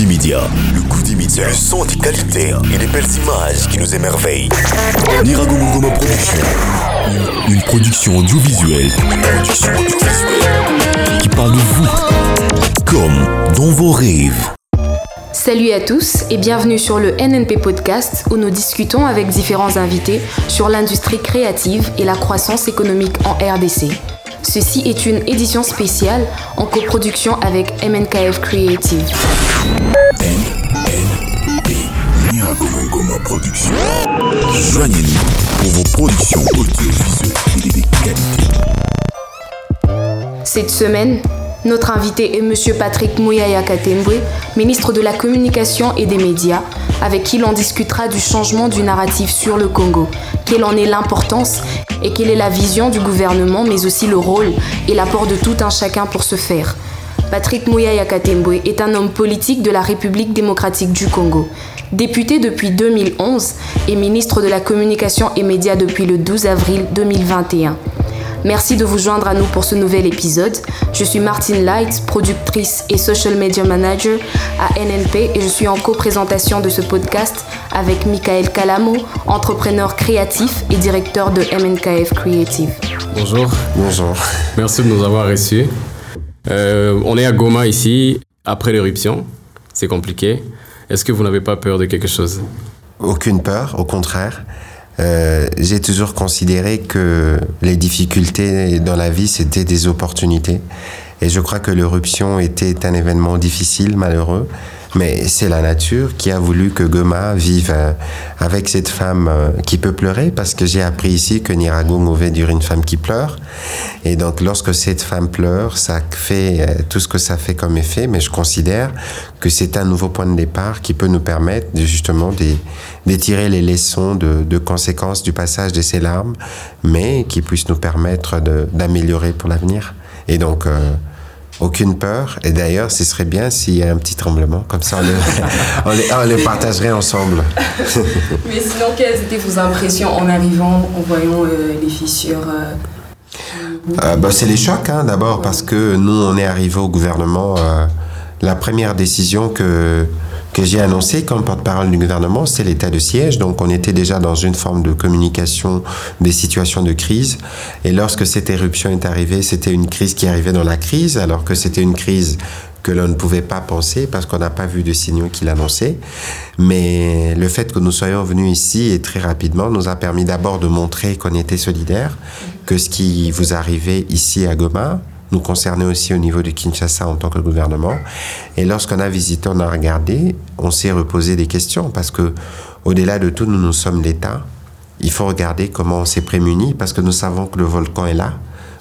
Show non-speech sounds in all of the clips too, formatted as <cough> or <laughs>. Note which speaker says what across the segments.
Speaker 1: des médias. Le goût des. Le son des qualités et les belles images qui nous émerveillent. Production. Une, une production audiovisuelle. Production audiovisuelle. Qui parle de vous. Comme dans vos rêves.
Speaker 2: Salut à tous et bienvenue sur le NNP Podcast où nous discutons avec différents invités sur l'industrie créative et la croissance économique en RDC. Ceci est une édition spéciale en coproduction avec MNKF Creative.
Speaker 1: Joignez-nous pour vos productions audiovisuelles et des qualités.
Speaker 2: Cette semaine, notre invité est Monsieur Patrick Mouyaya Katembwe, ministre de la Communication et des Médias, avec qui l'on discutera du changement du narratif sur le Congo, quelle en est l'importance et quelle est la vision du gouvernement, mais aussi le rôle et l'apport de tout un chacun pour ce faire. Patrick Mouyaya Katembwe est un homme politique de la République démocratique du Congo. Député depuis 2011 et ministre de la Communication et Médias depuis le 12 avril 2021. Merci de vous joindre à nous pour ce nouvel épisode. Je suis Martine Light, productrice et social media manager à NNP et je suis en co-présentation de ce podcast avec Michael Calamo, entrepreneur créatif et directeur de MNKF Creative.
Speaker 3: Bonjour,
Speaker 4: Bonjour.
Speaker 3: merci de nous avoir reçus. Euh, on est à Goma ici, après l'éruption. C'est compliqué. Est-ce que vous n'avez pas peur de quelque chose?
Speaker 4: Aucune peur, au contraire. Euh, J'ai toujours considéré que les difficultés dans la vie, c'était des opportunités. Et je crois que l'éruption était un événement difficile, malheureux. Mais c'est la nature qui a voulu que Goma vive euh, avec cette femme euh, qui peut pleurer, parce que j'ai appris ici que Niragongo veut dire une femme qui pleure. Et donc, lorsque cette femme pleure, ça fait euh, tout ce que ça fait comme effet, mais je considère que c'est un nouveau point de départ qui peut nous permettre de, justement de, de tirer les leçons de, conséquences du passage de ces larmes, mais qui puisse nous permettre d'améliorer pour l'avenir. Et donc, aucune peur. Et d'ailleurs, ce serait bien s'il y a un petit tremblement, comme ça on les, <laughs> on les, on les partagerait ensemble. <laughs>
Speaker 2: Mais sinon, quelles étaient vos impressions en arrivant, en voyant euh, les fissures
Speaker 4: Euh, bah, c'est les chocs, hein, d'abord, parce que nous, on est arrivé au gouvernement. euh, la première décision que, que j'ai annoncée comme porte-parole du gouvernement, c'est l'état de siège. Donc, on était déjà dans une forme de communication des situations de crise. Et lorsque cette éruption est arrivée, c'était une crise qui arrivait dans la crise, alors que c'était une crise que l'on ne pouvait pas penser parce qu'on n'a pas vu de signaux qui l'annonçaient. Mais le fait que nous soyons venus ici et très rapidement nous a permis d'abord de montrer qu'on était solidaires, que ce qui vous arrivait ici à Goma nous concernait aussi au niveau de Kinshasa en tant que gouvernement. Et lorsqu'on a visité, on a regardé, on s'est reposé des questions parce que au-delà de tout, nous, nous sommes l'État. Il faut regarder comment on s'est prémunis parce que nous savons que le volcan est là.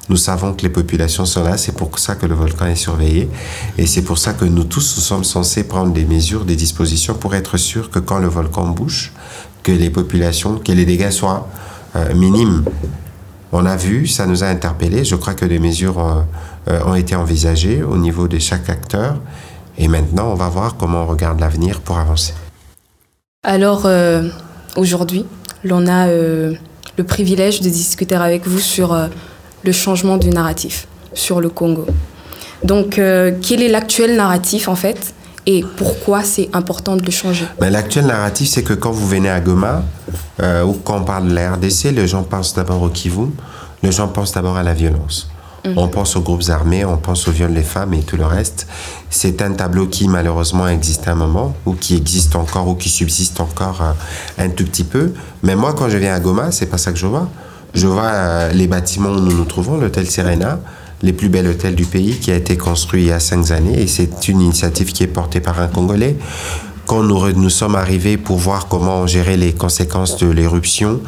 Speaker 4: Nous savons que les populations sont là, c'est pour ça que le volcan est surveillé. Et c'est pour ça que nous tous nous sommes censés prendre des mesures, des dispositions pour être sûrs que quand le volcan bouge, que les populations, que les dégâts soient euh, minimes. On a vu, ça nous a interpellés. Je crois que des mesures euh, euh, ont été envisagées au niveau de chaque acteur. Et maintenant, on va voir comment on regarde l'avenir pour avancer.
Speaker 2: Alors, euh, aujourd'hui, l'on a le privilège de discuter avec vous sur le changement du narratif sur le Congo. Donc, quel est l'actuel narratif en fait? Et pourquoi c'est important de le changer?
Speaker 4: Mais l'actuel narratif, c'est que quand vous venez à Goma, euh, ou quand on parle de la RDC, les gens pensent d'abord au Kivu, les gens pensent d'abord à la violence. On pense aux groupes armés, on pense au viol des femmes et tout le reste. C'est un tableau qui malheureusement existe à un moment, ou qui existe encore, ou qui subsiste encore euh, un tout petit peu. Mais moi, quand je viens à Goma, c'est pas ça que je vois. Je vois euh, les bâtiments où nous nous trouvons, l'hôtel Serena, les plus bels hôtels du pays, qui a été construit il y a cinq années, et c'est une initiative qui est portée par un Congolais. Quand nous, nous sommes arrivés pour voir comment gérer les conséquences de l'éruption,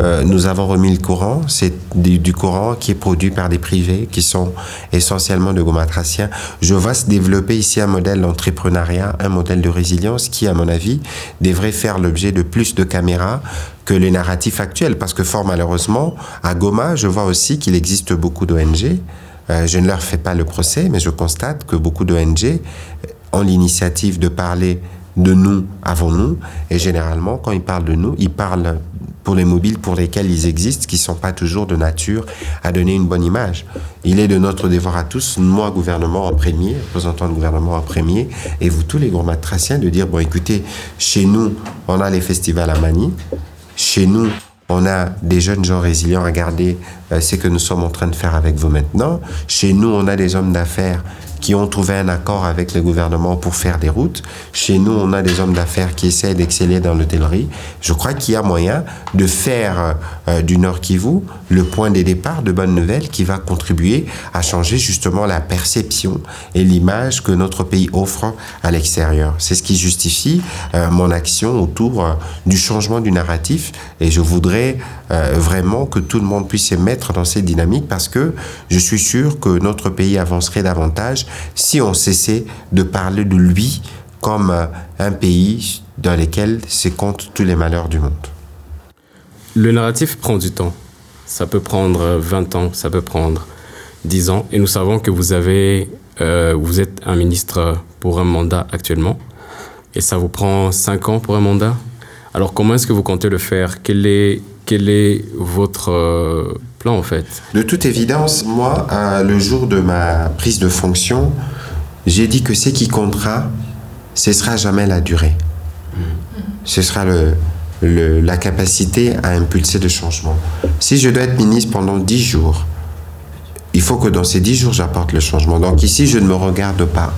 Speaker 4: euh, nous avons remis le courant. C'est du, du courant qui est produit par des privés qui sont essentiellement de gomatraciens. Je vois se développer ici un modèle d'entrepreneuriat, un modèle de résilience qui, à mon avis, devrait faire l'objet de plus de caméras que les narratifs actuels. Parce que fort malheureusement, à Goma, je vois aussi qu'il existe beaucoup d'ONG. Euh, je ne leur fais pas le procès, mais je constate que beaucoup d'ONG ont l'initiative de parler de nous avant nous. Et généralement, quand ils parlent de nous, ils parlent pour les mobiles pour lesquels ils existent, qui ne sont pas toujours de nature à donner une bonne image. Il est de notre devoir à tous, moi, gouvernement en premier, représentant du gouvernement en premier, et vous tous les gourmands traciens, de dire, bon écoutez, chez nous, on a les festivals à Mani, chez nous, on a des jeunes gens résilients. Regardez euh, ce que nous sommes en train de faire avec vous maintenant. Chez nous, on a des hommes d'affaires qui ont trouvé un accord avec le gouvernement pour faire des routes. Chez nous, on a des hommes d'affaires qui essaient d'exceller dans l'hôtellerie. Je crois qu'il y a moyen de faire euh, du Nord Kivu le point des départs de bonnes nouvelles qui va contribuer à changer justement la perception et l'image que notre pays offre à l'extérieur. C'est ce qui justifie euh, mon action autour euh, du changement du narratif et je voudrais vraiment que tout le monde puisse se mettre dans cette dynamique parce que je suis sûr que notre pays avancerait davantage si on cessait de parler de lui comme euh, un pays dans lequel se comptent tous les malheurs du monde.
Speaker 3: Le narratif prend du temps. Ça peut prendre 20 ans, ça peut prendre 10 ans. Et nous savons que vous, avez, euh, vous êtes un ministre pour un mandat actuellement. Et ça vous prend 5 ans pour un mandat? Alors comment est-ce que vous comptez le faire? Quel est, est votre euh, plan en fait
Speaker 4: De toute évidence, moi, le jour de ma prise de fonction, j'ai dit que ce qui comptera, ce sera jamais la durée. Ce sera le, la capacité à impulser le changement. Si je dois être ministre pendant dix jours, il faut que dans ces dix jours, j'apporte le changement. Donc ici, je ne me regarde pas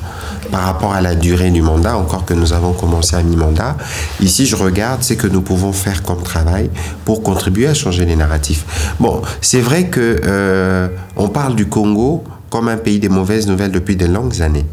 Speaker 4: par rapport à la durée du mandat, encore que nous avons commencé à mi-mandat. Ici, je regarde ce que nous pouvons faire comme travail pour contribuer à changer les narratifs. Bon, c'est vrai que euh, on parle du Congo comme un pays des mauvaises nouvelles depuis de longues années.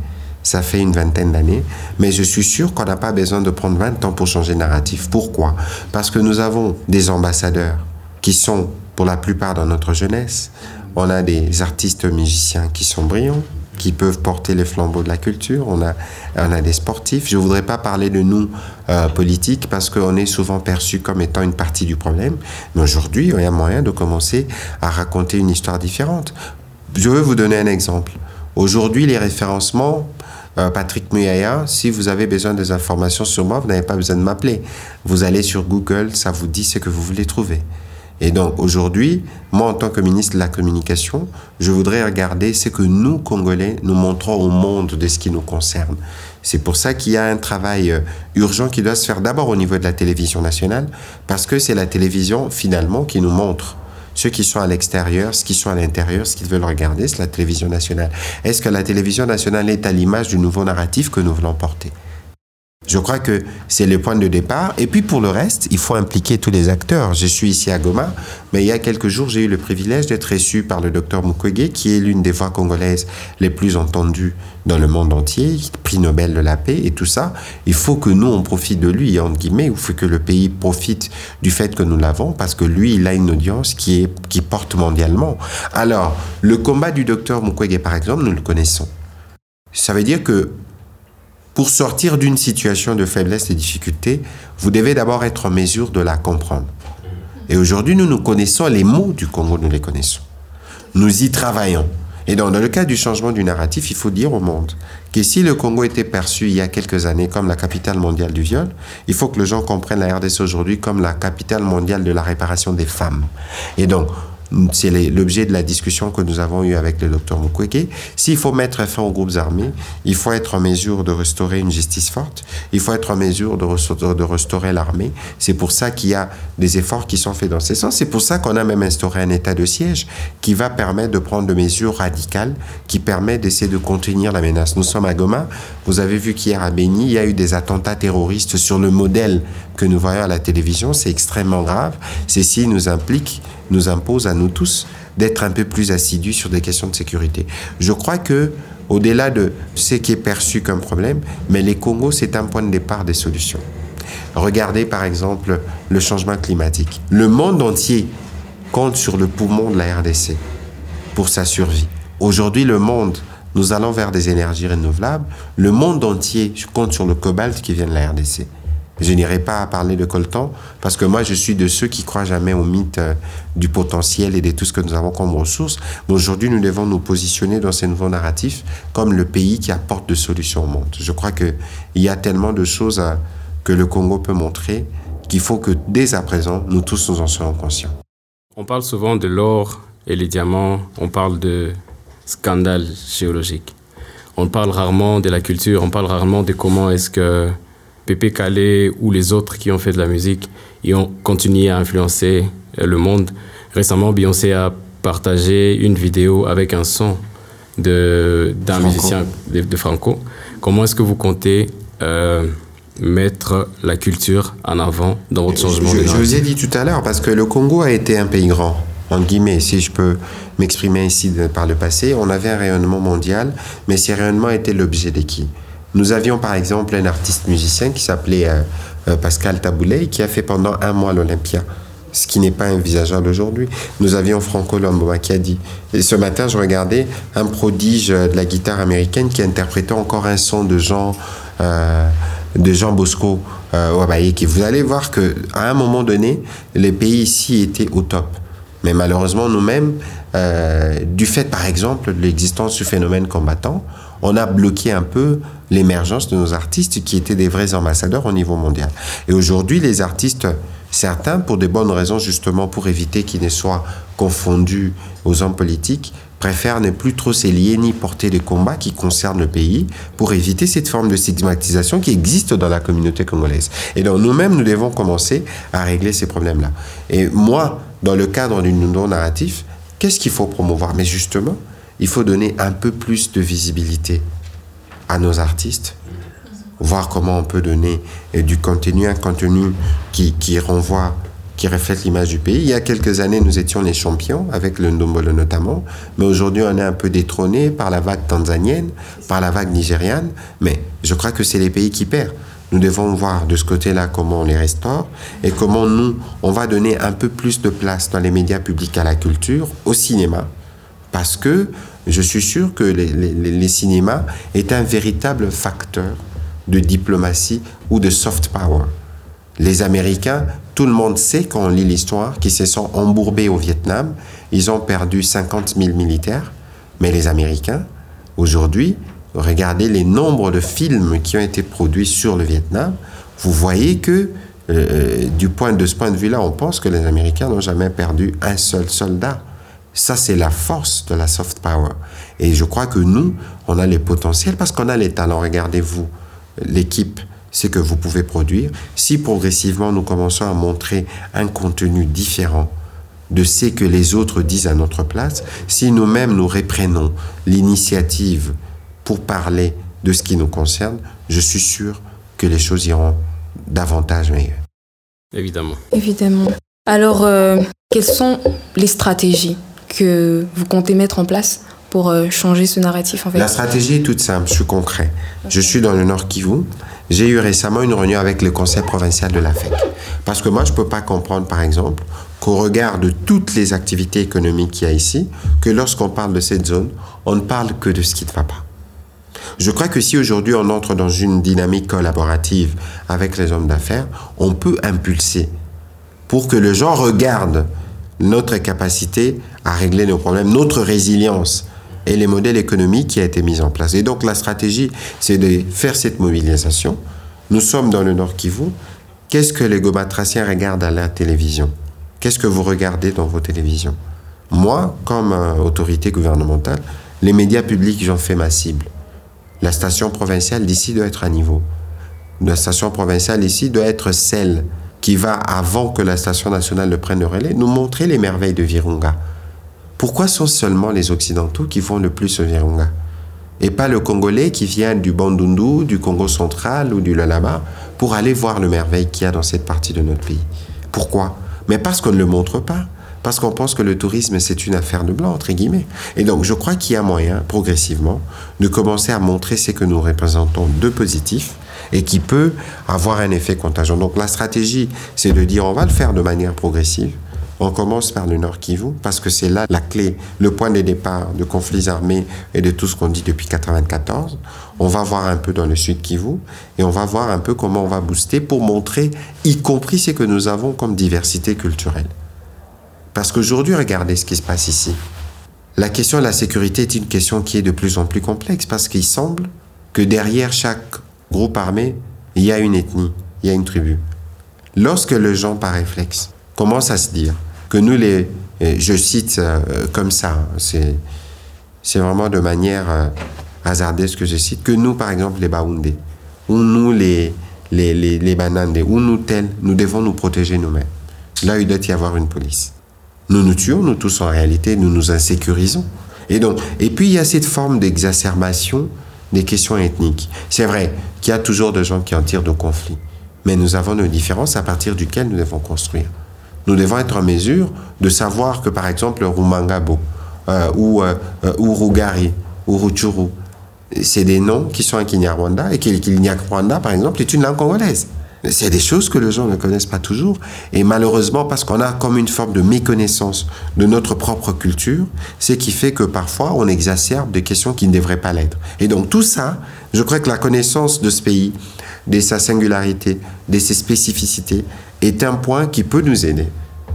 Speaker 4: Ça fait une vingtaine d'années, mais je suis sûr qu'on n'a pas besoin de prendre 20 ans pour changer le narratif. Pourquoi? Parce que nous avons des ambassadeurs qui sont pour la plupart dans notre jeunesse. On a des artistes musiciens qui sont brillants, qui peuvent porter les flambeaux de la culture. On a, on a des sportifs. Je ne voudrais pas parler de nous euh, politiques parce qu'on est souvent perçu comme étant une partie du problème. Mais aujourd'hui, il y a moyen de commencer à raconter une histoire différente. Je veux vous donner un exemple. Aujourd'hui, les référencements, euh, Patrick Muyaya, si vous avez besoin des informations sur moi, vous n'avez pas besoin de m'appeler. Vous allez sur Google, ça vous dit ce que vous voulez trouver. Et donc aujourd'hui, moi en tant que ministre de la Communication, je voudrais regarder ce que nous, Congolais, nous montrons au monde de ce qui nous concerne. C'est pour ça qu'il y a un travail euh, urgent qui doit se faire d'abord au niveau de la télévision nationale, parce que c'est la télévision finalement qui nous montre ceux qui sont à l'extérieur, ceux qui sont à l'intérieur, ce qu'ils veulent regarder, c'est la télévision nationale. Est-ce que la télévision nationale est à l'image du nouveau narratif que nous voulons porter? Je crois que c'est le point de départ. Et puis pour le reste, il faut impliquer tous les acteurs. Je suis ici à Goma, mais il y a quelques jours, j'ai eu le privilège d'être reçu par le docteur Mukwege, qui est l'une des voix congolaises les plus entendues dans le monde entier, prix Nobel de la paix et tout ça. Il faut que nous, on profite de lui, entre guillemets, il faut que le pays profite du fait que nous l'avons, parce que lui, il a une audience qui, est, qui porte mondialement. Alors, le combat du docteur Mukwege, par exemple, nous le connaissons. Ça veut dire que pour sortir d'une situation de faiblesse et de difficulté, vous devez d'abord être en mesure de la comprendre. Et aujourd'hui, nous nous connaissons les mots du Congo, nous les connaissons. Nous y travaillons. Et dans, le cas du changement du narratif, il faut dire au monde que si le Congo était perçu il y a quelques années comme la capitale mondiale du viol, il faut que les gens comprennent la RDC aujourd'hui comme la capitale mondiale de la réparation des femmes. Et donc, c'est l'objet de la discussion que nous avons eue avec le docteur Mukwege. S'il faut mettre fin aux groupes armés, il faut être en mesure de restaurer une justice forte, il faut être en mesure de, restaurer, l'armée. C'est pour ça qu'il y a des efforts qui sont faits dans ce sens. C'est pour ça qu'on a même instauré un état de siège qui va permettre de prendre des mesures radicales, qui permet d'essayer de contenir la menace. Nous sommes à Goma. Vous avez vu qu'hier à Béni, il y a eu des attentats terroristes sur le modèle que nous voyons à la télévision. C'est extrêmement grave. Ceci nous implique nous impose à nous tous d'être un peu plus assidus sur des questions de sécurité. Je crois que au-delà de ce qui est perçu comme problème, mais les Congos, c'est un point de départ des solutions. Regardez par exemple le changement climatique. Le monde entier compte sur le poumon de la RDC pour sa survie. Aujourd'hui, le monde, nous allons vers des énergies renouvelables. Le monde entier compte sur le cobalt qui vient de la RDC. Je n'irai pas parler de coltan parce que moi, je suis de ceux qui croient jamais au mythe euh, du potentiel et de tout ce que nous avons comme ressources. Mais aujourd'hui, nous devons nous positionner dans ces nouveaux narratifs comme le pays qui apporte des solutions au monde. Je crois qu'il y a tellement de choses euh, que le Congo peut montrer qu'il faut que dès à présent, nous tous nous en soyons conscients.
Speaker 3: On parle souvent de l'or et les diamants, on parle de scandale géologique. On parle rarement de la culture, on parle rarement de comment est-ce que Pépé Calais ou les autres qui ont fait de la musique, ils ont continué à influencer euh, le monde. Récemment, Beyoncé a partagé une vidéo avec un son d'un musicien de, Franco. Comment est-ce que vous comptez euh, mettre la culture en avant dans votre changement
Speaker 4: je,
Speaker 3: de
Speaker 4: Je vous ai dit tout à l'heure, parce que le Congo a été un pays grand, en guillemets, si je peux m'exprimer ici par le passé. On avait un rayonnement mondial, mais ces rayonnements étaient l'objet de qui? Nous avions par exemple un artiste musicien qui s'appelait euh, euh, Pascal Taboulay, qui a fait pendant un mois l'Olympia ce qui n'est pas envisageable aujourd'hui. Nous avions Franco Lamboma qui a dit. Et ce matin, je regardais un prodige de la guitare américaine qui interprétait encore un son de Jean, euh, de Jean Bosco euh, Vous allez voir qu'à un moment donné, les pays ici étaient au top. Mais malheureusement, nous-mêmes, du fait par exemple de l'existence du phénomène combattant, on a bloqué un peu l'émergence de nos artistes qui étaient des vrais ambassadeurs au niveau mondial. Et aujourd'hui, les artistes Certains, pour des bonnes raisons, justement pour éviter qu'ils ne soient confondus aux hommes politiques, préfèrent ne plus trop s'élier ni porter des combats qui concernent le pays pour éviter cette forme de stigmatisation qui existe dans la communauté congolaise. Et donc nous-mêmes, nous devons commencer à régler ces problèmes-là. Et moi, dans le cadre du non-narratif, qu'est-ce qu'il faut promouvoir? Mais justement, il faut donner un peu plus de visibilité à nos artistes, voir comment on peut donner euh, du contenu, un contenu qui, qui renvoie, qui reflète l'image du pays. Il y a quelques années, nous étions les champions, avec le Ndombolo notamment, mais aujourd'hui, on est un peu détrôné par la vague tanzanienne, par la vague nigériane, mais je crois que c'est les pays qui perdent. Nous devons voir de ce côté-là comment on les restaure et comment nous, on va donner un peu plus de place dans les médias publics à la culture, au cinéma, parce que je suis sûr que les, cinémas est un véritable facteur de diplomatie ou de soft power. Les Américains, tout le monde sait quand on lit l'histoire, qu'ils se sont embourbés au Vietnam. Ils ont perdu 50 000 militaires. Mais les Américains, aujourd'hui, regardez les nombres de films qui ont été produits sur le Vietnam. Vous voyez que, euh, euh, du point de ce point de vue-là, on pense que les Américains n'ont jamais perdu un seul soldat. Ça, c'est la force de la soft power. Et je crois que nous, on a les potentiels parce qu'on a les talents. Regardez-vous l'équipe ce que vous pouvez produire, si progressivement nous commençons à montrer un contenu différent de ce que les autres disent à notre place, si nous-mêmes nous reprenons l'initiative pour parler de ce qui nous concerne, je suis sûr que les choses iront davantage meilleures.
Speaker 3: Évidemment.
Speaker 2: Évidemment. Alors, euh, quelles sont les stratégies que vous comptez mettre en place pour euh, changer ce narratif en fait
Speaker 4: La stratégie est toute simple, je suis concret. Je suis dans le Nord Kivu. J'ai eu récemment une réunion avec le conseil provincial de la FEC. Parce que moi, je ne peux pas comprendre, par exemple, qu'au regard de toutes les activités économiques qu'il y a ici, que lorsqu'on parle de cette zone, on ne parle que de ce qui ne va pas. Je crois que si aujourd'hui on entre dans une dynamique collaborative avec les hommes d'affaires, on peut impulser pour que les gens regardent notre capacité à régler nos problèmes, notre résilience et les modèles économiques qui a été mis en place. Et donc la stratégie, c'est de faire cette mobilisation. Nous sommes dans le Nord Kivu. Qu'est-ce que les gobatraciens regardent à la télévision? Qu'est-ce que vous regardez dans vos télévisions? Moi, comme euh, autorité gouvernementale, les médias publics, j'en fais ma cible. La station provinciale d'ici doit être à niveau. La station provinciale ici doit être celle qui va, avant que la station nationale ne prenne le relais, nous montrer les merveilles de Virunga. Pourquoi sont seulement les Occidentaux qui vont le plus Virunga? Et pas le Congolais qui vient du Bandundu, du Congo central ou du Lalaba pour aller voir le merveille qu'il y a dans cette partie de notre pays? Pourquoi? Mais parce qu'on ne le montre pas. Parce qu'on pense que le tourisme, c'est une affaire de blanc, entre guillemets. Et donc, je crois qu'il y a moyen, progressivement, de commencer à montrer ce que nous représentons de positif et qui peut avoir un effet contagion. Donc, la stratégie, c'est de dire on va le faire de manière progressive on commence par le Nord Kivu parce que c'est là la clé, le point de départ de conflits armés et de tout ce qu'on dit depuis 1994. On va voir un peu dans le Sud Kivu et on va voir un peu comment on va booster pour montrer, y compris ce que nous avons comme diversité culturelle. Parce qu'aujourd'hui, regardez ce qui se passe ici. La question de la sécurité est une question qui est de plus en plus complexe parce qu'il semble que derrière chaque groupe armé, il y a une ethnie, il y a une tribu. Lorsque le gens, par réflexe, commencent à se dire que nous, les, je cite euh, comme ça, hein, c'est, c'est vraiment de manière euh, hasardeuse que je cite, que nous, par exemple, les Baoundés, ou nous, les, les, les, les Banandés, ou nous, tels, nous devons nous protéger nous-mêmes. Là, il doit y avoir une police. Nous nous tuons, nous tous en réalité, nous nous insécurisons. Et donc, et puis il y a cette forme d'exacerbation des questions ethniques. C'est vrai qu'il y a toujours des gens qui en tirent de conflits, mais nous avons nos différences à partir duquel nous devons construire. Nous devons être en mesure de savoir que, par exemple, Rumangabo, euh, ou, euh, euh, ou Rugari, ou Ruchuru, c'est des noms qui sont en Kinyarwanda, et Kinyarwanda, par exemple, est une langue congolaise. C'est des choses que les gens ne connaissent pas toujours. Et malheureusement, parce qu'on a comme une forme de méconnaissance de notre propre culture, ce qui fait que parfois on exacerbe des questions qui ne devraient pas l'être. Et donc tout ça, je crois que la connaissance de ce pays, de sa singularité, de ses spécificités, est un point qui peut nous aider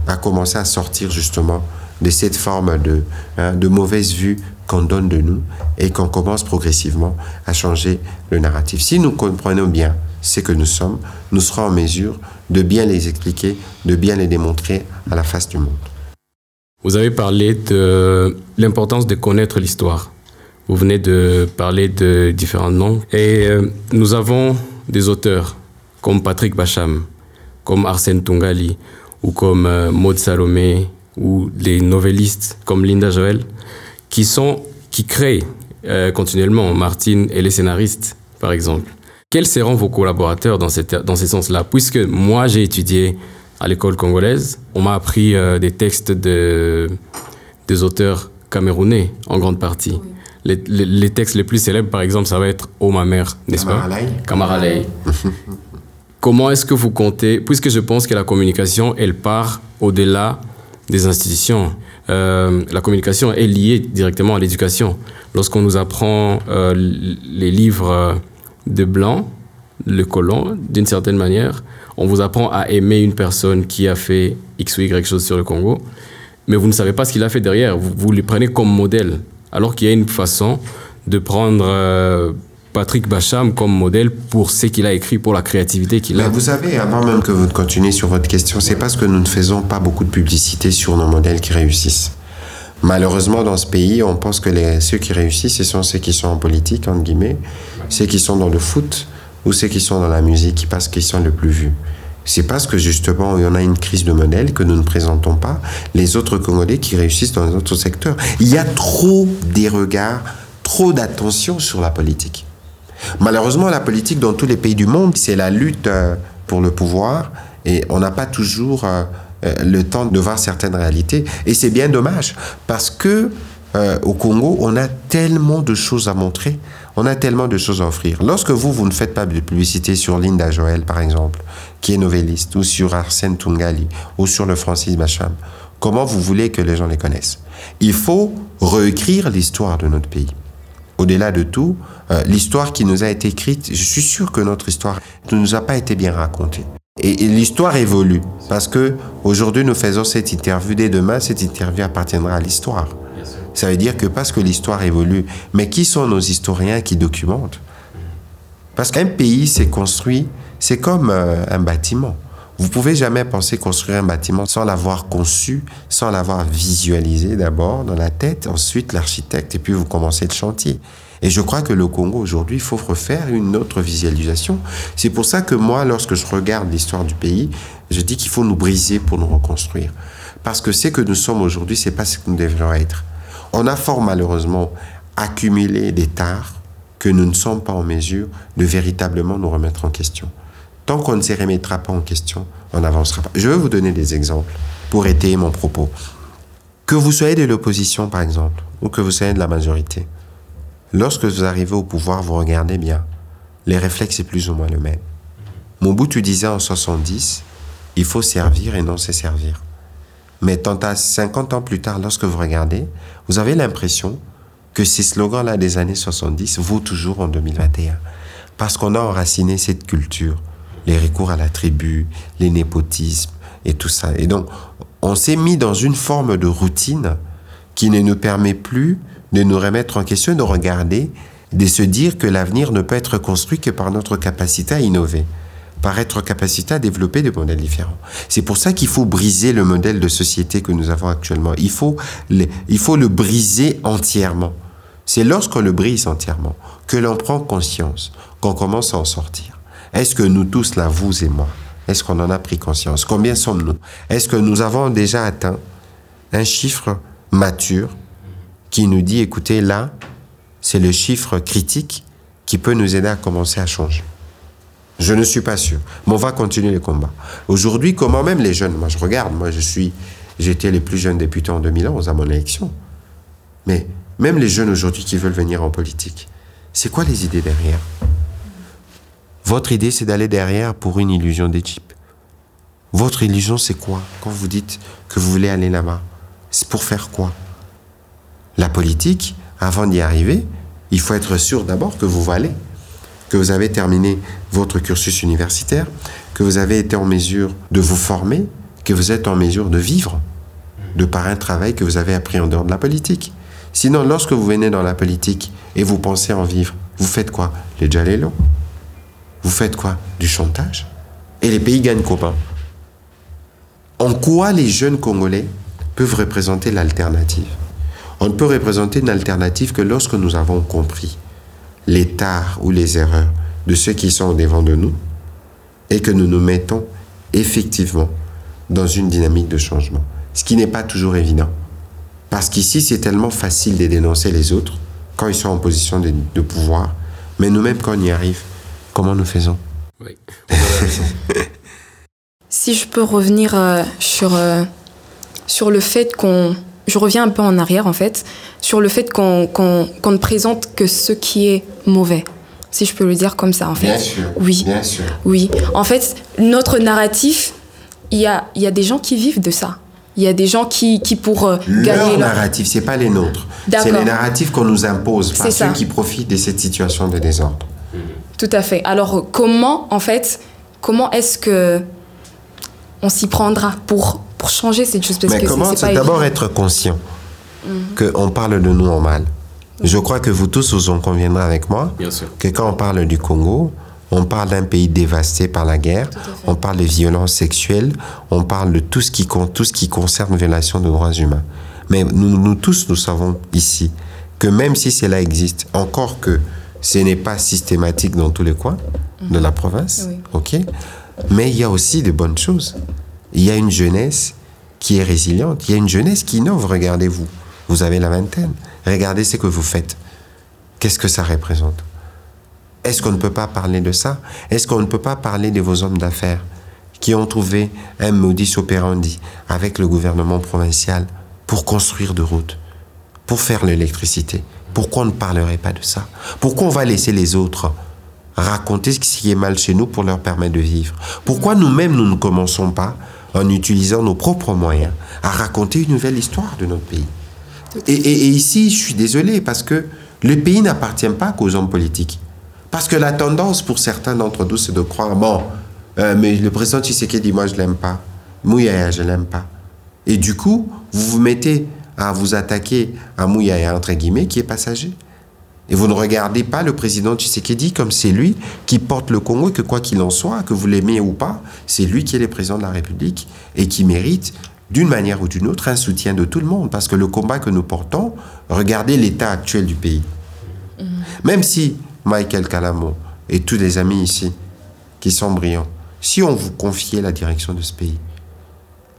Speaker 4: à commencer à sortir justement de cette forme de, hein, de mauvaise vue qu'on donne de nous et qu'on commence progressivement à changer le narratif. Si nous comprenons bien ce que nous sommes, nous serons en mesure de bien les expliquer, de bien les démontrer à la face du monde.
Speaker 3: Vous avez parlé de l'importance de connaître l'histoire. Vous venez de parler de différents noms. Et euh, nous avons des auteurs comme Patrick Bacham, comme Arsène Tungali, ou comme euh, Maud Salomé, ou des novellistes comme Linda Joel, qui, sont, qui créent euh, continuellement, Martine et les scénaristes, par exemple. Quels seront vos collaborateurs dans, cette, dans ces sens-là? Puisque moi, j'ai étudié à l'école congolaise, on m'a appris euh, des textes de, des auteurs camerounais, en grande partie. Les, les, textes les plus célèbres, par exemple, ça va être Oh ma mère, n'est-ce pas? Kamaralei. <laughs> Comment est-ce que vous comptez, puisque je pense que la communication, elle part au-delà des institutions. Euh, la communication est liée directement à l'éducation. Lorsqu'on nous apprend euh, les livres de blanc, le colon, d'une certaine manière. On vous apprend à aimer une personne qui a fait X ou Y chose sur le Congo, mais vous ne savez pas ce qu'il a fait derrière. Vous, vous le prenez comme modèle, alors qu'il y a une façon de prendre euh, Patrick Bacham comme modèle pour ce qu'il a écrit, pour la créativité qu'il a.
Speaker 4: vous savez, avant même que vous continuiez sur votre question, c'est parce que nous ne faisons pas beaucoup de publicité sur nos modèles qui réussissent. Malheureusement, dans ce pays, on pense que les, ceux qui réussissent, ce sont ceux qui sont en politique, entre guillemets, ceux qui sont dans le foot ou ceux qui sont dans la musique parce qu'ils sont le plus vus. C'est parce que justement, il y en a une crise de modèle que nous ne présentons pas les autres Congolais qui réussissent dans les autres secteurs. Il y a trop des regards, trop d'attention sur la politique. Malheureusement, la politique dans tous les pays du monde, c'est la lutte euh, pour le pouvoir et on n'a pas toujours euh, euh, le temps de voir certaines réalités. Et c'est bien dommage parce que au Congo, on a tellement de choses à montrer. On a tellement de choses à offrir. Lorsque vous, vous ne faites pas de publicité sur Linda Joël, par exemple, qui est novelliste, ou sur Arsène Tungali, ou sur le Francis Bacham, comment vous voulez que les gens les connaissent? Il faut réécrire l'histoire de notre pays. Au-delà de tout, euh, l'histoire qui nous a été écrite, je suis sûr que notre histoire ne nous a pas été bien racontée. Et, et l'histoire évolue parce que aujourd'hui nous faisons cette interview. Dès demain, cette interview appartiendra à l'histoire. Ça veut dire que parce que l'histoire évolue, mais qui sont nos historiens qui documentent? Parce qu'un pays s'est construit, c'est comme euh, un bâtiment. Vous pouvez jamais penser construire un bâtiment sans l'avoir conçu, sans l'avoir visualisé d'abord dans la tête, ensuite l'architecte, et puis vous commencez le chantier. Et je crois que le Congo aujourd'hui, il faut refaire une autre visualisation. C'est pour ça que moi, lorsque je regarde l'histoire du pays, je dis qu'il faut nous briser pour nous reconstruire. Parce que ce que nous sommes aujourd'hui, c'est pas ce que nous devrions être. On a fort malheureusement accumulé des tares que nous ne sommes pas en mesure de véritablement nous remettre en question. Tant qu'on ne se remettra pas en question, on n'avancera pas. Je vais vous donner des exemples pour étayer mon propos. Que vous soyez de l'opposition, par exemple, ou que vous soyez de la majorité, lorsque vous arrivez au pouvoir, vous regardez bien. Les réflexes, c'est plus ou moins le même. tu disait en 70, il faut servir et non se servir. Mais tant à 50 ans plus tard, lorsque vous regardez, vous avez l'impression que ces slogans-là des années 70 vaut toujours en 2021. Parce qu'on a enraciné cette culture, les recours à la tribu, les népotismes et tout ça. Et donc, on s'est mis dans une forme de routine qui ne nous permet plus de nous remettre en question, de regarder, de se dire que l'avenir ne peut être construit que par notre capacité à innover. Par être capacité à développer des modèles différents. C'est pour ça qu'il faut briser le modèle de société que nous avons actuellement. Il faut le, il faut le briser entièrement. C'est lorsqu'on le brise entièrement que l'on prend conscience, qu'on commence à en sortir. Est-ce que nous tous, là, vous et moi, est-ce qu'on en a pris conscience? Combien sommes-nous? Est-ce que nous avons déjà atteint un chiffre mature qui nous dit, écoutez, là, c'est le chiffre critique qui peut nous aider à commencer à changer? Je ne suis pas sûr. Mais on va continuer le combat. Aujourd'hui, comment même les jeunes, moi je regarde, moi je suis, j'étais le plus jeune député en 2011 à mon élection. Mais même les jeunes aujourd'hui qui veulent venir en politique, c'est quoi les idées derrière? Votre idée, c'est d'aller derrière pour une illusion types. Votre illusion, c'est quoi? Quand vous dites que vous voulez aller là-bas, c'est pour faire quoi? La politique, avant d'y arriver, il faut être sûr d'abord que vous valez, que vous avez terminé votre cursus universitaire, que vous avez été en mesure de vous former, que vous êtes en mesure de vivre de par un travail que vous avez appris en dehors de la politique. Sinon, lorsque vous venez dans la politique et vous pensez en vivre, vous faites quoi? Les Jalélo vous faites quoi? Du chantage? Et les pays gagnent copain. En quoi les jeunes Congolais peuvent représenter l'alternative? On ne peut représenter une alternative que lorsque nous avons compris les tares ou les erreurs de ceux qui sont au devant de nous et que nous nous mettons effectivement dans une dynamique de changement. Ce qui n'est pas toujours évident. Parce qu'ici, c'est tellement facile de dénoncer les autres quand ils sont en position de, de pouvoir. Mais nous-mêmes, quand on y arrive, Comment nous faisons? Oui. <laughs>
Speaker 2: si je peux revenir euh, sur, euh, sur le fait qu'on... Je reviens un peu en arrière en fait, sur le fait qu'on ne présente que ce qui est mauvais si je peux le dire comme ça en fait.
Speaker 4: Bien sûr.
Speaker 2: Oui.
Speaker 4: Bien sûr.
Speaker 2: Oui. En fait, notre narratif, il y a, y a des gens qui vivent de ça. Il y a des gens qui, qui pour euh, gagner
Speaker 4: leur narratif, c'est pas les nôtres. C'est les narratifs qu'on nous impose par ceux qui profitent de cette situation de désordre.
Speaker 2: Tout à fait. Alors comment, en fait, comment est-ce que on s'y prendra pour, pour changer cette chose
Speaker 4: parce Mais comment c'est d'abord être conscient mm. qu'on parle de nous en mal? Je crois que vous tous vous en conviendrez avec moi que quand on parle du Congo, on parle d'un pays dévasté par la guerre, on parle de violences sexuelles, on parle de tout ce qui, tout ce qui concerne violation de droits humains. Mais nous, nous tous, nous savons ici que même si cela existe, encore que ce n'est pas systématique dans tous les coins de la province, ok Mais il y a aussi de bonnes choses. Il y a une jeunesse qui est résiliente. Il y a une jeunesse qui innove. Regardez-vous. Vous avez la vingtaine. Regardez ce que vous faites. Qu'est-ce que ça représente? Est-ce qu'on ne peut pas parler de ça? Est-ce qu'on ne peut pas parler de vos hommes d'affaires qui ont trouvé un modus operandi avec le gouvernement provincial pour construire de routes, pour faire l'électricité, pourquoi on ne parlerait pas de ça? Pourquoi on va laisser les autres raconter ce qui est mal chez nous pour leur permettre de vivre? Pourquoi nous-mêmes, nous ne commençons pas, en utilisant nos propres moyens, à raconter une nouvelle histoire de notre pays et, ici, je suis désolé, parce que le pays n'appartient pas qu'aux hommes politiques. Parce que la tendance pour certains d'entre nous, c'est de croire, bon, euh, mais le président Tshisekedi, moi, je l'aime pas. Mouyaya, je l'aime pas. Et du coup, vous vous mettez à vous attaquer à Mouyaya, entre guillemets, qui est passager. Et vous ne regardez pas le président Tshisekedi comme c'est lui qui porte le Congo et que quoi qu'il en soit, que vous l'aimiez ou pas, c'est lui qui est le président de la République et qui mérite d'une manière ou d'une autre un soutien de tout le monde. Parce que le combat que nous portons, regardez l'état actuel du pays. Mm. Même si Michael Calamo et tous les amis ici qui sont brillants, si on vous confiait la direction de ce pays,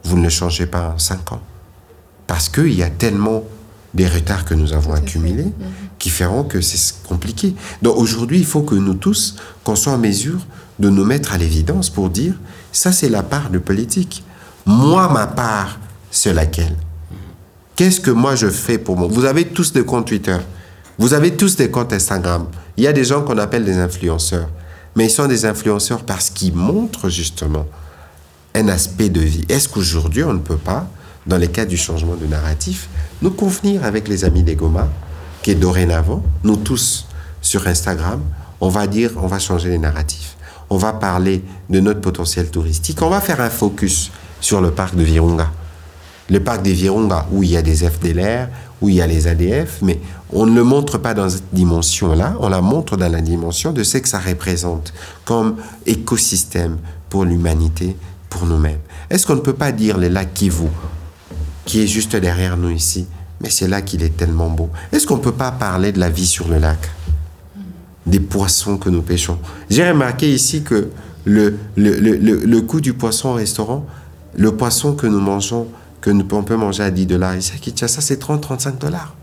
Speaker 4: vous ne le changez pas en cinq ans parce qu'il y a tellement des retards que nous avons accumulés mhm. qui feront que c'est compliqué. Donc aujourd'hui, il faut que nous tous, qu'on soit en mesure de nous mettre à l'évidence pour dire, ça c'est la part de politique. Moi, ma part, c'est laquelle? Qu'est-ce que moi je fais pour moi Vous avez tous des comptes Twitter, vous avez tous des comptes Instagram. Il y a des gens qu'on appelle des influenceurs, mais ils sont des influenceurs parce qu'ils montrent justement un aspect de vie. Est-ce qu'aujourd'hui on ne peut pas dans les cas du changement de narratif, nous convenir avec les amis des Goma que dorénavant, nous tous sur Instagram, on va dire, on va changer les narratifs. On va parler de notre potentiel touristique. On va faire un focus sur le parc de Virunga. Le parc de Virunga, où il y a des FDLR, où il y a les ADF, mais on ne le montre pas dans cette dimension-là, on la montre dans la dimension de ce que ça représente comme écosystème pour l'humanité, pour nous-mêmes. Est-ce qu'on ne peut pas dire les lacs Kivu, qui est juste derrière nous ici, mais c'est là qu'il est tellement beau. Est-ce qu'on ne peut pas parler de la vie sur le lac? Des poissons que nous pêchons. J'ai remarqué ici que le, le, le, le, coût du poisson au restaurant, le poisson que nous mangeons, que nous, on peut manger à 10 dollars, Kinshasa, c'est 30-35 dollars.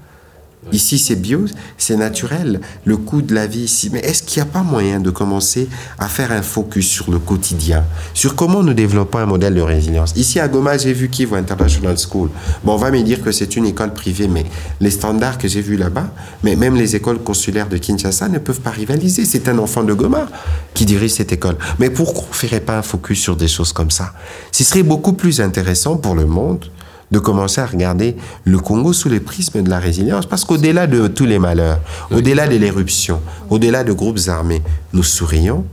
Speaker 4: Ici, c'est bio, c'est naturel, le coût de la vie ici. Mais est-ce qu'il n'y a pas moyen de commencer à faire un focus sur le quotidien, sur comment nous développons un modèle de résilience? Ici, à Goma, j'ai vu Kivu International School. Bon, on va me dire que c'est une école privée, mais les standards que j'ai vus là-bas, mais même les écoles consulaires de Kinshasa ne peuvent pas rivaliser. C'est un enfant de Goma qui dirige cette école. Mais pourquoi on ne ferait pas un focus sur des choses comme ça? Ce serait beaucoup plus intéressant pour le monde de commencer à regarder le Congo sous les prismes de la résilience. Parce qu'au-delà de tous les malheurs, au-delà de l'éruption, au-delà de groupes armés, nous sourions,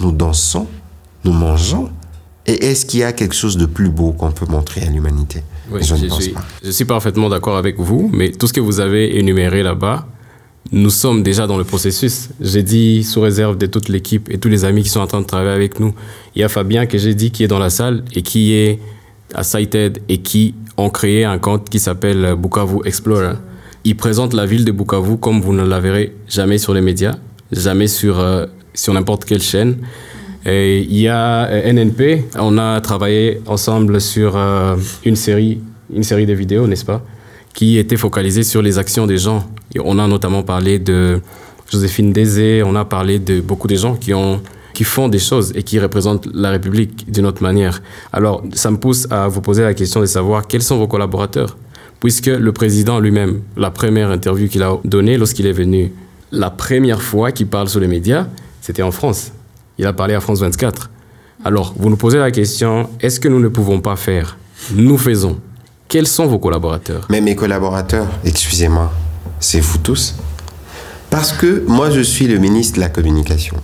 Speaker 4: nous dansons, nous mangeons. Et est-ce qu'il y a quelque chose de plus beau qu'on peut montrer à l'humanité?
Speaker 3: Je, ne pense suis, pas. je suis parfaitement d'accord avec vous, mais tout ce que vous avez énuméré là-bas, nous sommes déjà dans le processus. J'ai dit, sous réserve de toute l'équipe et tous les amis qui sont en train de travailler avec nous, il y a Fabien que j'ai dit qui est dans la salle et qui est à Sighted et qui ont créé un compte qui s'appelle Bukavu Explorer. Ils présentent la ville de Bukavu comme vous ne la verrez jamais sur les médias, jamais sur, euh, sur n'importe quelle chaîne. Il y a euh, NNP, on a travaillé ensemble sur euh, une, série, une série de vidéos, n'est-ce pas, qui était focalisée sur les actions des gens. On a notamment parlé de Joséphine Désé, on a parlé de beaucoup de gens qui ont qui font des choses et qui représentent la République d'une autre manière. Alors, ça me pousse à vous poser la question de savoir quels sont vos collaborateurs. Puisque le président lui-même, la première interview qu'il a donnée lorsqu'il est venu, la première fois qu'il parle sur les médias, c'était en France. Il a parlé à France 24. Alors, vous nous posez la question, est-ce que nous ne pouvons pas faire Nous faisons. Quels sont vos collaborateurs?
Speaker 4: Mais mes collaborateurs, excusez-moi, c'est vous tous. Parce que moi, je suis le ministre de la Communication.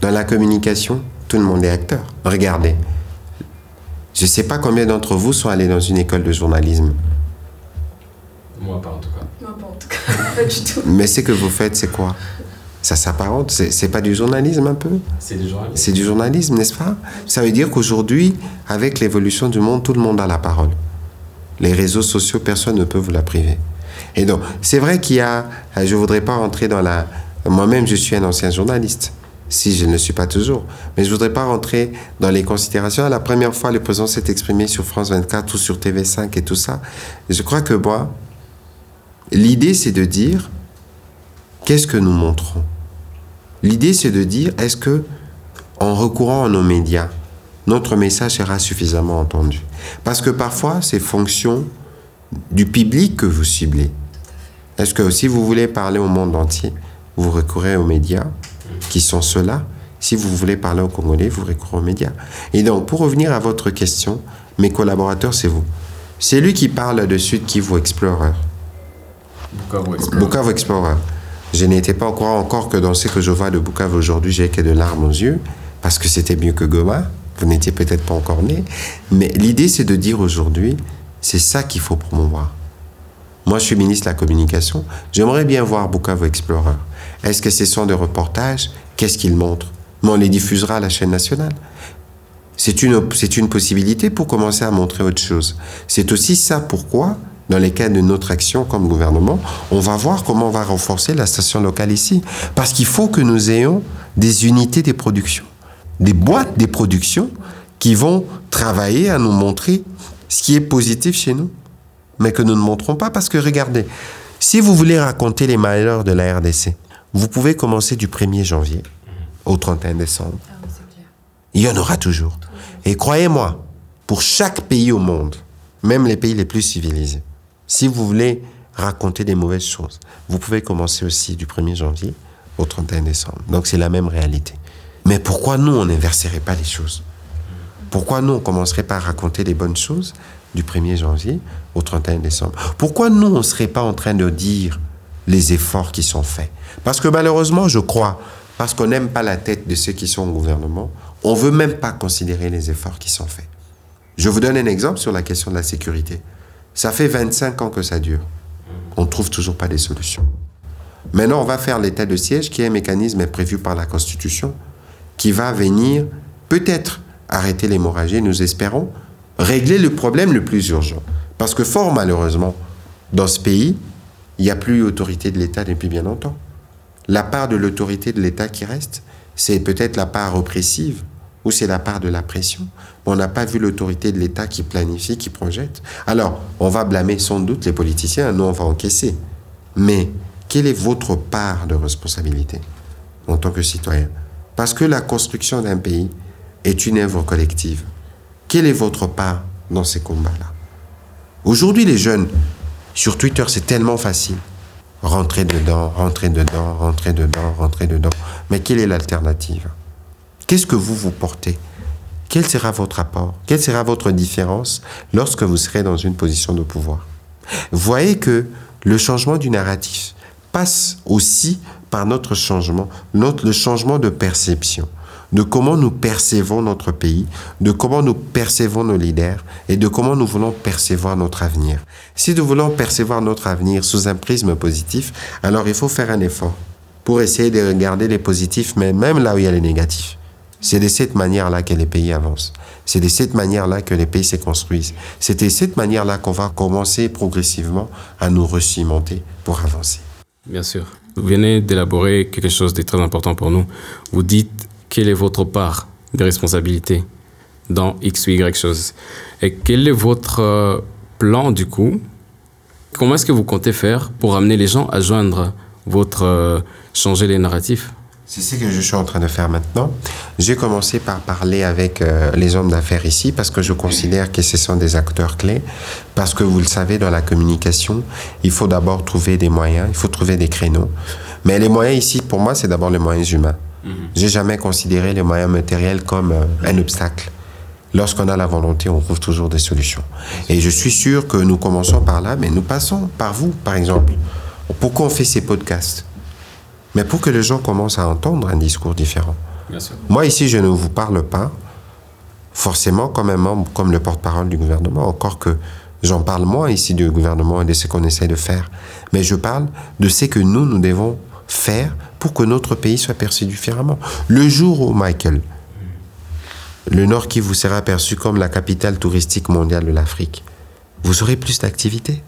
Speaker 4: Dans la communication, tout le monde est acteur. Regardez. Je ne sais pas combien d'entre vous sont allés dans une école de journalisme.
Speaker 3: Moi, pas en tout cas.
Speaker 2: Moi, pas en tout cas. <laughs> pas du tout.
Speaker 4: Mais ce que vous faites, c'est quoi? Ça s'apparente C'est pas du journalisme un peu?
Speaker 3: C'est du journalisme.
Speaker 4: C'est du journalisme, n'est-ce pas? Ça veut dire qu'aujourd'hui, avec l'évolution du monde, tout le monde a la parole. Les réseaux sociaux, personne ne peut vous la priver. Et donc, c'est vrai qu'il y a. Je ne voudrais pas rentrer dans la. Moi-même, je suis un ancien journaliste si je ne le suis pas toujours. Mais je voudrais pas rentrer dans les considérations. La première fois, le président s'est exprimé sur France 24 ou sur TV5 et tout ça. Je crois que moi, l'idée, c'est de dire qu'est-ce que nous montrons? L'idée, c'est de dire est-ce que, en recourant à nos médias, notre message sera suffisamment entendu? Parce que parfois, c'est fonction du public que vous ciblez. Est-ce que si vous voulez parler au monde entier, vous recourez aux médias? Qui sont ceux-là. Si vous voulez parler au Congolais, vous recourez aux médias. Et donc, pour revenir à votre question, mes collaborateurs, c'est vous. C'est lui qui parle de Sud Kivu Explorer.
Speaker 3: Bukavu Explorer.
Speaker 4: Bukavu Explorer. Je n'étais pas encore encore que dans ce que je vois de Bukavu aujourd'hui, j'ai que de larmes aux yeux, parce que c'était mieux que Goma. Vous n'étiez peut-être pas encore né. Mais l'idée, c'est de dire aujourd'hui, c'est ça qu'il faut promouvoir. Moi, je suis ministre de la Communication. J'aimerais bien voir Bukavu Explorer. Est-ce que ce sont des reportages Qu'est-ce qu'ils montrent? Mais on les diffusera à la chaîne nationale. C'est une, c'est une possibilité pour commencer à montrer autre chose. C'est aussi ça pourquoi, dans les cas de notre action comme gouvernement, on va voir comment on va renforcer la station locale ici. Parce qu'il faut que nous ayons des unités de production, des boîtes de production qui vont travailler à nous montrer ce qui est positif chez nous, mais que nous ne montrons pas parce que regardez, si vous voulez raconter les malheurs de la RDC, vous pouvez commencer du 1er janvier au 31 décembre. Ah Il y en aura toujours. Et croyez-moi, pour chaque pays au monde, même les pays les plus civilisés, si vous voulez raconter des mauvaises choses, vous pouvez commencer aussi du 1er janvier au 31 décembre. Donc c'est la même réalité. Mais pourquoi nous, on n'inverserait pas les choses? Pourquoi nous, on commencerait pas à raconter les bonnes choses du 1er janvier au 31 décembre? Pourquoi nous, on ne serait pas en train de dire les efforts qui sont faits? Parce que malheureusement, je crois, parce qu'on n'aime pas la tête de ceux qui sont au gouvernement, on veut même pas considérer les efforts qui sont faits. Je vous donne un exemple sur la question de la sécurité. Ça fait 25 ans que ça dure. On ne trouve toujours pas des solutions. Maintenant, on va faire l'état de siège qui est un mécanisme prévu par la Constitution qui va venir peut-être arrêter l'hémorragie, nous espérons, régler le problème le plus urgent. Parce que fort malheureusement, dans ce pays, il n'y a plus autorité de l'État depuis bien longtemps. La part de l'autorité de l'État qui reste, c'est peut-être la part oppressive ou c'est la part de la pression. on n'a pas vu l'autorité de l'État qui planifie, qui projette. Alors, on va blâmer sans doute les politiciens, nous on va encaisser. Mais quelle est votre part de responsabilité en tant que citoyen? Parce que la construction d'un pays est une œuvre collective. Quelle est votre part dans ces combats-là Aujourd'hui, les jeunes, sur Twitter, c'est tellement facile. Rentrer dedans, rentrer dedans, rentrer dedans, rentrer dedans. Mais quelle est l'alternative Qu'est-ce que vous vous portez Quel sera votre apport Quelle sera votre différence lorsque vous serez dans une position de pouvoir Voyez que le changement du narratif passe aussi par notre changement, le changement de perception de comment nous percevons notre pays, de comment nous percevons nos leaders et de comment nous voulons percevoir notre avenir. Si nous voulons percevoir notre avenir sous un prisme positif, alors il faut faire un effort pour essayer de regarder les positifs, mais même là où il y a les négatifs. C'est de cette manière-là que les pays avancent. C'est de cette manière-là que les pays se construisent. C'est de cette manière-là qu'on va commencer progressivement à nous recimenter pour avancer.
Speaker 3: Bien sûr. Vous venez d'élaborer quelque chose de très important pour nous. Vous dites quelle est votre part de responsabilité dans X ou Y chose Et quel est votre euh, plan du coup Comment est-ce que vous comptez faire pour amener les gens à joindre votre euh, changer les narratifs
Speaker 4: c'est ce que je suis en train de faire maintenant. J'ai commencé par parler avec euh, les hommes d'affaires ici parce que je considère que ce sont des acteurs clés. Parce que vous le savez, dans la communication, il faut d'abord trouver des moyens, il faut trouver des créneaux. Mais les moyens ici, pour moi, c'est d'abord les moyens humains. J'ai jamais considéré les moyens matériels comme euh, un obstacle. Lorsqu'on a la volonté, on trouve toujours des solutions. Et je suis sûr que nous commençons par là, mais nous passons par vous, par exemple. Pourquoi on fait ces podcasts mais pour que les gens commencent à entendre un discours différent. Moi, ici, je ne vous parle pas forcément comme un membre, comme le porte-parole du gouvernement, encore que j'en parle moi ici du gouvernement et de ce qu'on essaie de faire. Mais je parle de ce que nous, nous devons faire pour que notre pays soit perçu différemment. Le jour où, Michael, le Nord qui vous sera perçu comme la capitale touristique mondiale de l'Afrique, vous aurez plus d'activités.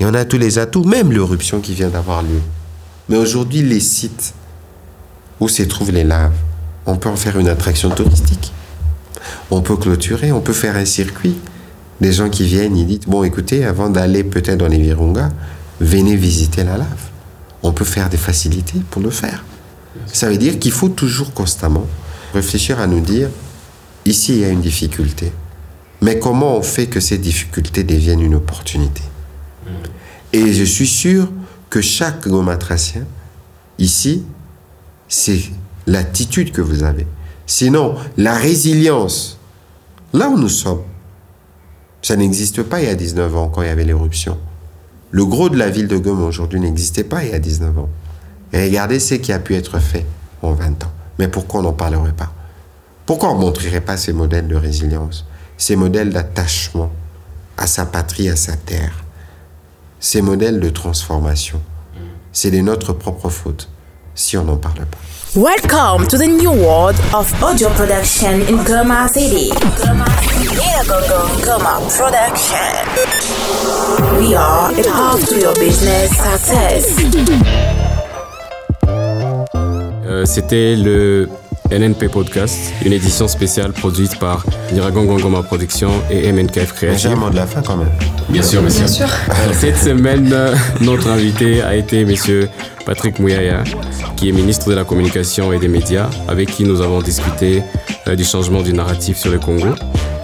Speaker 4: Et on a tous les atouts, même l'éruption qui vient d'avoir lieu. Mais aujourd'hui, les sites où se trouvent les laves, on peut en faire une attraction touristique. On peut clôturer, on peut faire un circuit. Des gens qui viennent, ils disent, bon écoutez, avant d'aller peut-être dans les Virunga, venez visiter la lave. On peut faire des facilités pour le faire. Ça veut dire qu'il faut toujours constamment réfléchir à nous dire, ici il y a une difficulté. Mais comment on fait que ces difficultés deviennent une opportunité? Et je suis sûr que chaque gomatracien, ici, c'est l'attitude que vous avez. Sinon, la résilience, là où nous sommes, ça n'existe pas il y a 19 ans quand il y avait l'éruption. Le gros de la ville de Goma aujourd'hui n'existait pas il y a 19 ans. Et regardez ce qui a pu être fait en 20 ans. Mais pourquoi on n'en parlerait pas? Pourquoi on ne montrerait pas ces modèles de résilience, ces modèles d'attachement à sa patrie, à sa terre ces modèles de transformation, c'est de notre propre faute si on n'en parle pas.
Speaker 5: Welcome to the new world of audio production in Goma City. Goma Production. We are a half to your business success.
Speaker 3: Euh, C'était le NNP Podcast, une édition spéciale produite par Niragon Gongoma Production et MNKF Création.
Speaker 4: J'ai un mot de la fin quand même.
Speaker 3: Bien sûr, monsieur. Bien sûr. Euh, <laughs> cette semaine, notre invité a été monsieur Patrick Mouyaya, qui est ministre de la Communication et des Médias, avec qui nous avons discuté euh, du changement du narratif sur le Congo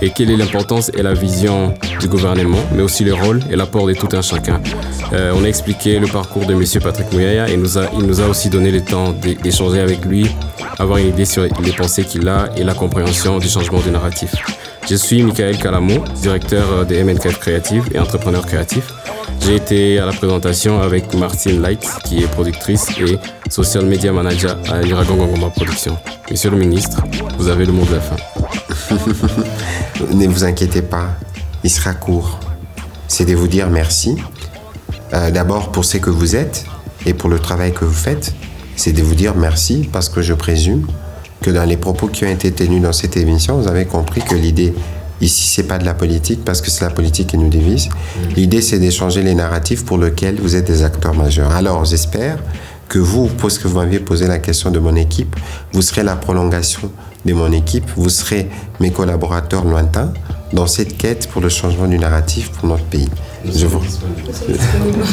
Speaker 3: et quelle est l'importance et la vision du gouvernement, mais aussi le rôle et l'apport de tout un chacun. Euh, on a expliqué le parcours de M. Patrick Mouyaya et il nous a aussi donné le temps d'échanger avec lui, avoir une idée sur les pensées qu'il a et la compréhension du changement du narratif. Je suis Michael Calamo, directeur de MNKF Créative et entrepreneur créatif. J'ai été à la présentation avec Martine Light, qui est productrice et social media manager à Iragongongoma Production. Monsieur le ministre, vous avez le mot de la fin. <laughs>
Speaker 4: ne vous inquiétez pas, il sera court. C'est de vous dire merci euh, d'abord pour ce que vous êtes et pour le travail que vous faites, c'est de vous dire merci parce que je présume que dans les propos qui ont été tenus dans cette émission, vous avez compris que l'idée ici c'est pas de la politique parce que c'est la politique qui nous divise. L'idée c'est d'échanger les narratifs pour lesquels vous êtes des acteurs majeurs. Alors j'espère que vous, parce que vous m'aviez posé la question de mon équipe, vous serez la prolongation de mon équipe, vous serez mes collaborateurs lointains dans cette quête pour le changement du narratif pour notre pays. Je vous,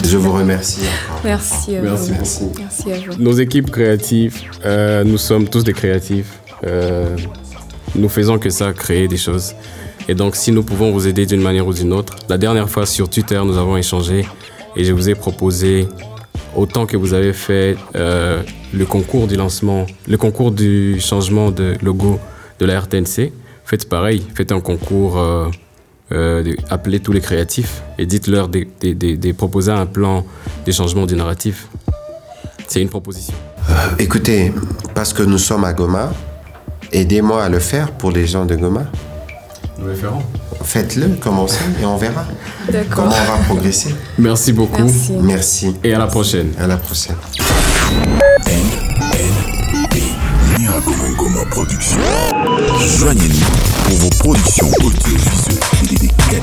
Speaker 4: je vous remercie.
Speaker 2: Merci. À
Speaker 3: Merci
Speaker 2: vous.
Speaker 4: beaucoup.
Speaker 2: Merci à vous.
Speaker 3: Nos équipes créatives, euh, nous sommes tous des créatifs. Euh, nous faisons que ça, créer des choses. Et donc, si nous pouvons vous aider d'une manière ou d'une autre, la dernière fois sur Twitter, nous avons échangé et je vous ai proposé, autant que vous avez fait euh, le concours du lancement, le concours du changement de logo de la RTNC, faites pareil, faites un concours, euh, euh, appelez tous les créatifs et dites-leur de- de proposer un plan de changement du narratif. C'est une proposition.
Speaker 4: Écoutez, parce que nous sommes à Goma, aidez-moi à le faire pour les gens de Goma. Faites-le, commencez et on verra comment on va progresser.
Speaker 3: Merci beaucoup
Speaker 2: Merci.
Speaker 4: Merci.
Speaker 3: et à la prochaine.
Speaker 4: À la prochaine.
Speaker 1: Production. Joignez-nous pour vos productions audiovisuelles.